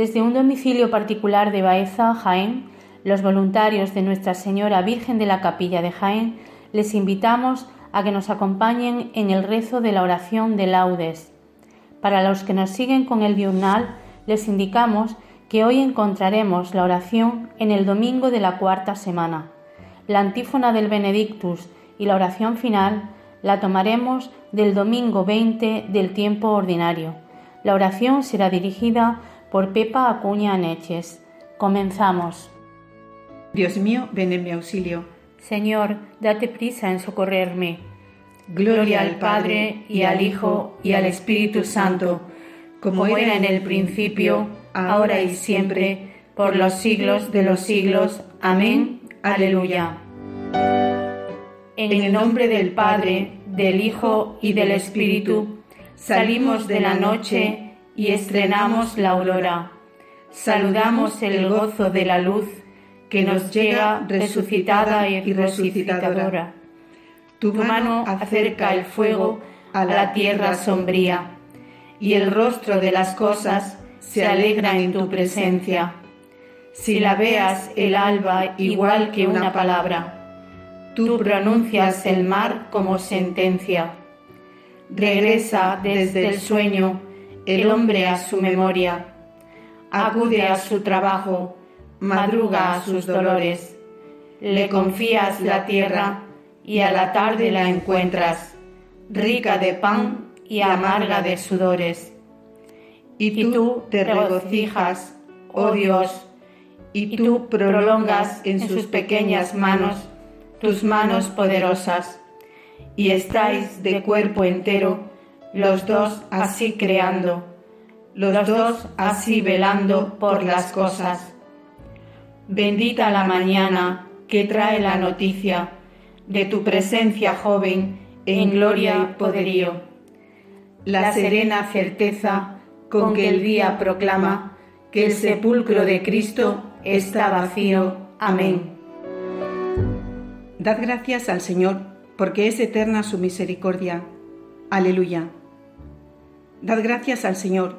Desde un domicilio particular de Baeza, Jaén, los voluntarios de Nuestra Señora Virgen de la Capilla de Jaén les invitamos a que nos acompañen en el rezo de la oración de laudes. Para los que nos siguen con el diurnal, les indicamos que hoy encontraremos la oración en el domingo de la cuarta semana. La antífona del Benedictus y la oración final la tomaremos del domingo 20 del tiempo ordinario la oración será dirigida por Pepa Acuña Aneches. Comenzamos. Dios mío, ven en mi auxilio. Señor, date prisa en socorrerme. Gloria al Padre y al Hijo y al Espíritu Santo, como era en el principio, ahora y siempre, por los siglos de los siglos. Amén. Aleluya. En el nombre del Padre, del Hijo y del Espíritu, Salimos de la noche y estrenamos la aurora. Saludamos el gozo de la luz que nos llega resucitada y resucitadora. Tu mano acerca el fuego a la tierra sombría, y el rostro de las cosas se alegra en tu presencia. Si la veas el alba igual que una palabra, tú pronuncias el mar como sentencia regresa desde el sueño el hombre a su memoria, acude a su trabajo, madruga a sus dolores, le confías la tierra y a la tarde la encuentras, rica de pan y amarga de sudores. Y tú te regocijas, oh Dios, y tú prolongas en sus pequeñas manos tus manos poderosas. Y estáis de cuerpo entero, los dos así creando, los dos así velando por las cosas. Bendita la mañana que trae la noticia de tu presencia joven en gloria y poderío. La serena certeza con que el día proclama que el sepulcro de Cristo está vacío. Amén. Dad gracias al Señor porque es eterna su misericordia. Aleluya. Dad gracias al Señor,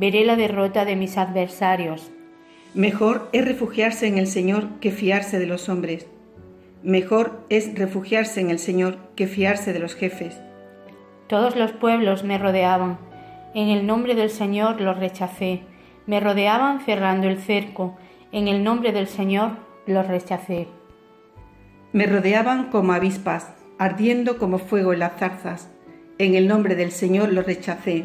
Veré la derrota de mis adversarios. Mejor es refugiarse en el Señor que fiarse de los hombres. Mejor es refugiarse en el Señor que fiarse de los jefes. Todos los pueblos me rodeaban. En el nombre del Señor los rechacé. Me rodeaban cerrando el cerco. En el nombre del Señor los rechacé. Me rodeaban como avispas, ardiendo como fuego en las zarzas. En el nombre del Señor los rechacé.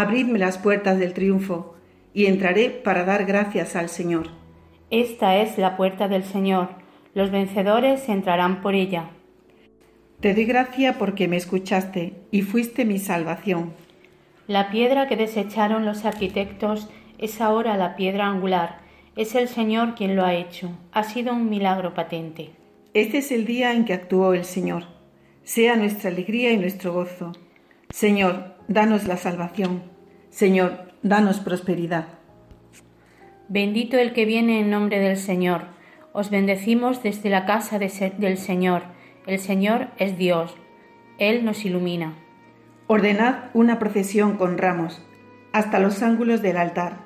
Abridme las puertas del triunfo, y entraré para dar gracias al Señor. Esta es la puerta del Señor, los vencedores entrarán por ella. Te doy gracia porque me escuchaste y fuiste mi salvación. La piedra que desecharon los arquitectos es ahora la piedra angular es el Señor quien lo ha hecho. Ha sido un milagro patente. Este es el día en que actuó el Señor. Sea nuestra alegría y nuestro gozo. Señor, danos la salvación. Señor, danos prosperidad. Bendito el que viene en nombre del Señor. Os bendecimos desde la casa del Señor. El Señor es Dios. Él nos ilumina. Ordenad una procesión con ramos hasta los ángulos del altar.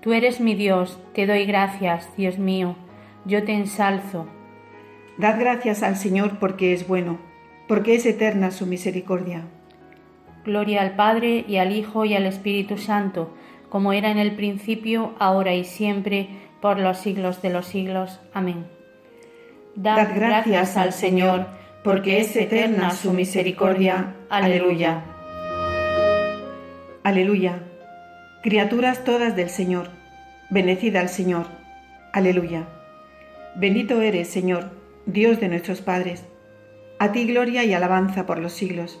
Tú eres mi Dios, te doy gracias, Dios mío, yo te ensalzo. Dad gracias al Señor porque es bueno, porque es eterna su misericordia. Gloria al Padre y al Hijo y al Espíritu Santo, como era en el principio, ahora y siempre, por los siglos de los siglos. Amén. Dad, gracias al Señor, porque es eterna su misericordia. Aleluya. Aleluya. Criaturas todas del Señor, bendecida al Señor. Aleluya. Bendito eres, Señor, Dios de nuestros padres. A ti gloria y alabanza por los siglos.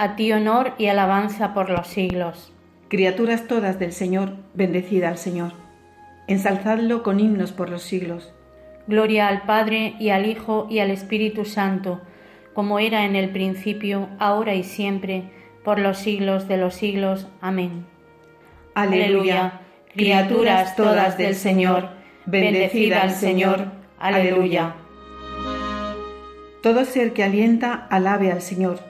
a ti honor y alabanza por los siglos. Criaturas todas del Señor, bendecida al Señor. Ensalzadlo con himnos por los siglos. Gloria al Padre y al Hijo y al Espíritu Santo, como era en el principio, ahora y siempre, por los siglos de los siglos. Amén. Aleluya. Criaturas todas del Señor, bendecida al Señor. Aleluya. Todo ser que alienta, alabe al Señor.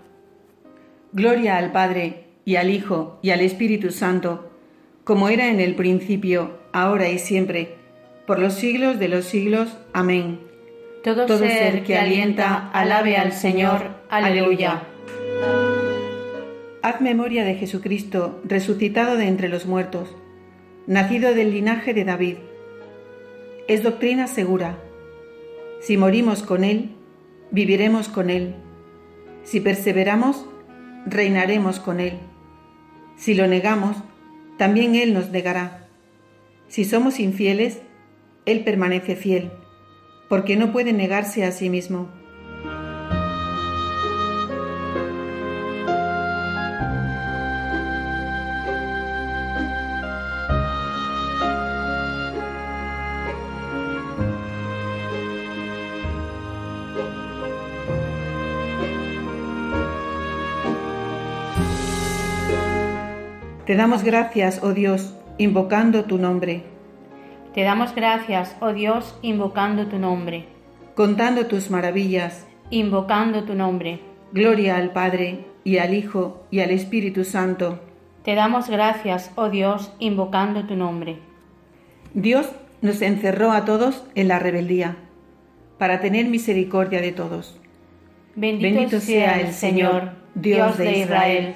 Gloria al Padre, y al Hijo, y al Espíritu Santo, como era en el principio, ahora y siempre, por los siglos de los siglos. Amén. Todo, ser que alienta alabe al Señor. Aleluya. Haz memoria de Jesucristo, resucitado de entre los muertos, nacido del linaje de David. Es doctrina segura. Si morimos con Él, viviremos con Él. Si perseveramos, reinaremos con Él. Si lo negamos, también Él nos negará. Si somos infieles, Él permanece fiel, porque no puede negarse a sí mismo. Te damos gracias, oh Dios, invocando tu nombre. Te damos gracias, oh Dios, invocando tu nombre. Contando tus maravillas. Invocando tu nombre. Gloria al Padre, y al Hijo, y al Espíritu Santo. Te damos gracias, oh Dios, invocando tu nombre. Dios nos encerró a todos en la rebeldía, para tener misericordia de todos. Bendito, sea el Señor, Dios de Israel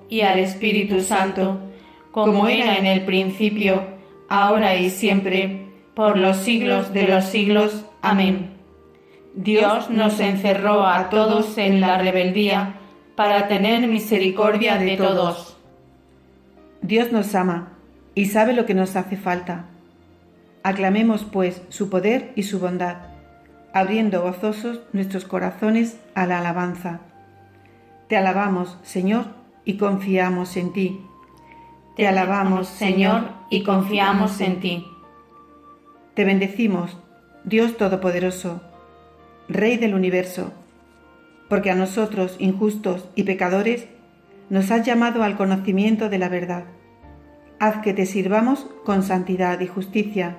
y al Espíritu Santo, como era en el principio, ahora y siempre, por los siglos de los siglos. Amén. Dios nos encerró a todos en la rebeldía para tener misericordia de todos. Dios nos ama y sabe lo que nos hace falta. Aclamemos, pues, su poder y su bondad, abriendo gozosos nuestros corazones a la alabanza. Te alabamos, Señor, y confiamos en ti. Te alabamos, Señor, y confiamos en ti. Te bendecimos, Dios Todopoderoso Rey del universo, porque a nosotros, injustos y pecadores, nos has llamado al conocimiento de la verdad. Haz que te sirvamos con santidad y justicia.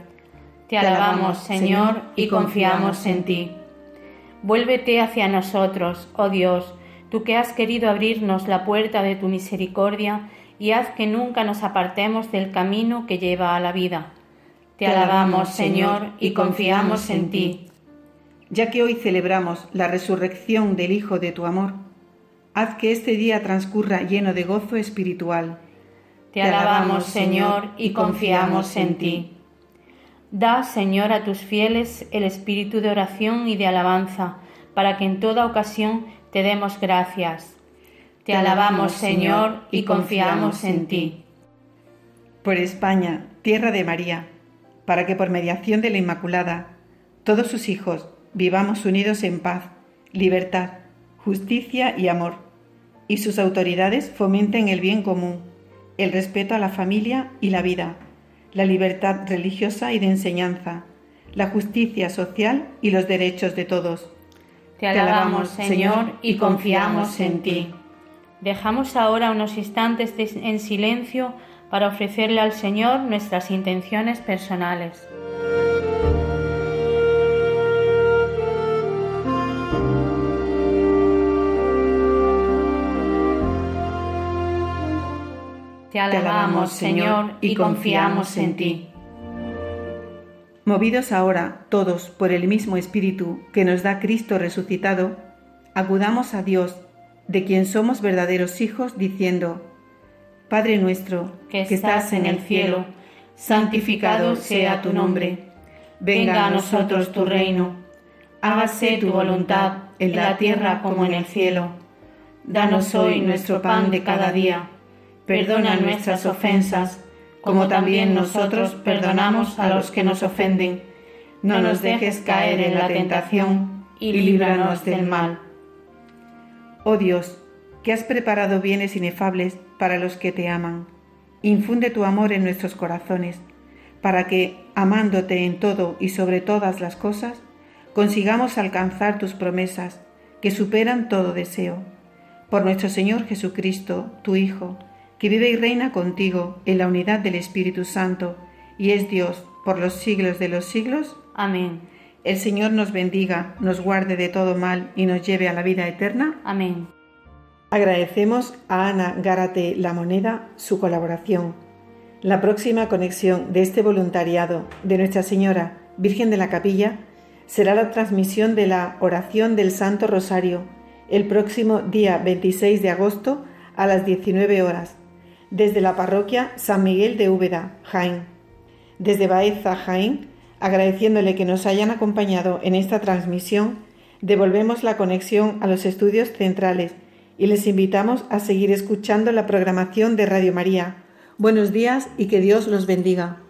Te alabamos, Señor, y confiamos en ti. Vuélvete hacia nosotros, oh Dios, tú que has querido abrirnos la puerta de tu misericordia, y haz que nunca nos apartemos del camino que lleva a la vida. Te alabamos, Señor, y confiamos en ti ya que hoy celebramos la resurrección del Hijo de tu amor, haz que este día transcurra lleno de gozo espiritual. Te alabamos, Señor, y confiamos en ti. Da, Señor, a tus fieles el espíritu de oración y de alabanza, para que en toda ocasión te demos gracias. Te alabamos, Señor, y confiamos en ti. Por España, tierra de María, para que por mediación de la Inmaculada, todos sus hijos, vivamos unidos en paz, libertad, justicia y amor, y sus autoridades fomenten el bien común, el respeto a la familia y la vida, la libertad religiosa y de enseñanza, la justicia social y los derechos de todos. Te alabamos, Señor, y confiamos en ti. Dejamos ahora unos instantes en silencio para ofrecerle al Señor nuestras intenciones personales. Te alabamos, Señor, y confiamos en ti. Movidos ahora todos por el mismo Espíritu que nos da Cristo resucitado, acudamos a Dios, de quien somos verdaderos hijos, diciendo, Padre nuestro, que estás en el cielo, santificado sea tu nombre. Venga a nosotros tu reino. Hágase tu voluntad en la tierra como en el cielo. Danos hoy nuestro pan de cada día Perdona nuestras ofensas, como también nosotros perdonamos a los que nos ofenden. No nos dejes caer en la tentación y líbranos del mal. Oh Dios, que has preparado bienes inefables para los que te aman, infunde tu amor en nuestros corazones, para que, amándote en todo y sobre todas las cosas, consigamos alcanzar tus promesas, que superan todo deseo. Por nuestro Señor Jesucristo, tu Hijo, que vive y reina contigo en la unidad del Espíritu Santo, y es Dios por los siglos de los siglos. Amén. El Señor nos bendiga, nos guarde de todo mal y nos lleve a la vida eterna. Amén. Agradecemos a Ana Gárate La Moneda su colaboración. La próxima conexión de este voluntariado de Nuestra Señora Virgen de la Capilla será la transmisión de la oración del Santo Rosario el próximo día 26 de agosto a las 19 horas desde la parroquia San Miguel de Úbeda, Jaén. Desde Baeza, Jaén, agradeciéndole que nos hayan acompañado en esta transmisión, devolvemos la conexión a los estudios centrales y les invitamos a seguir escuchando la programación de Radio María. Buenos días y que Dios los bendiga.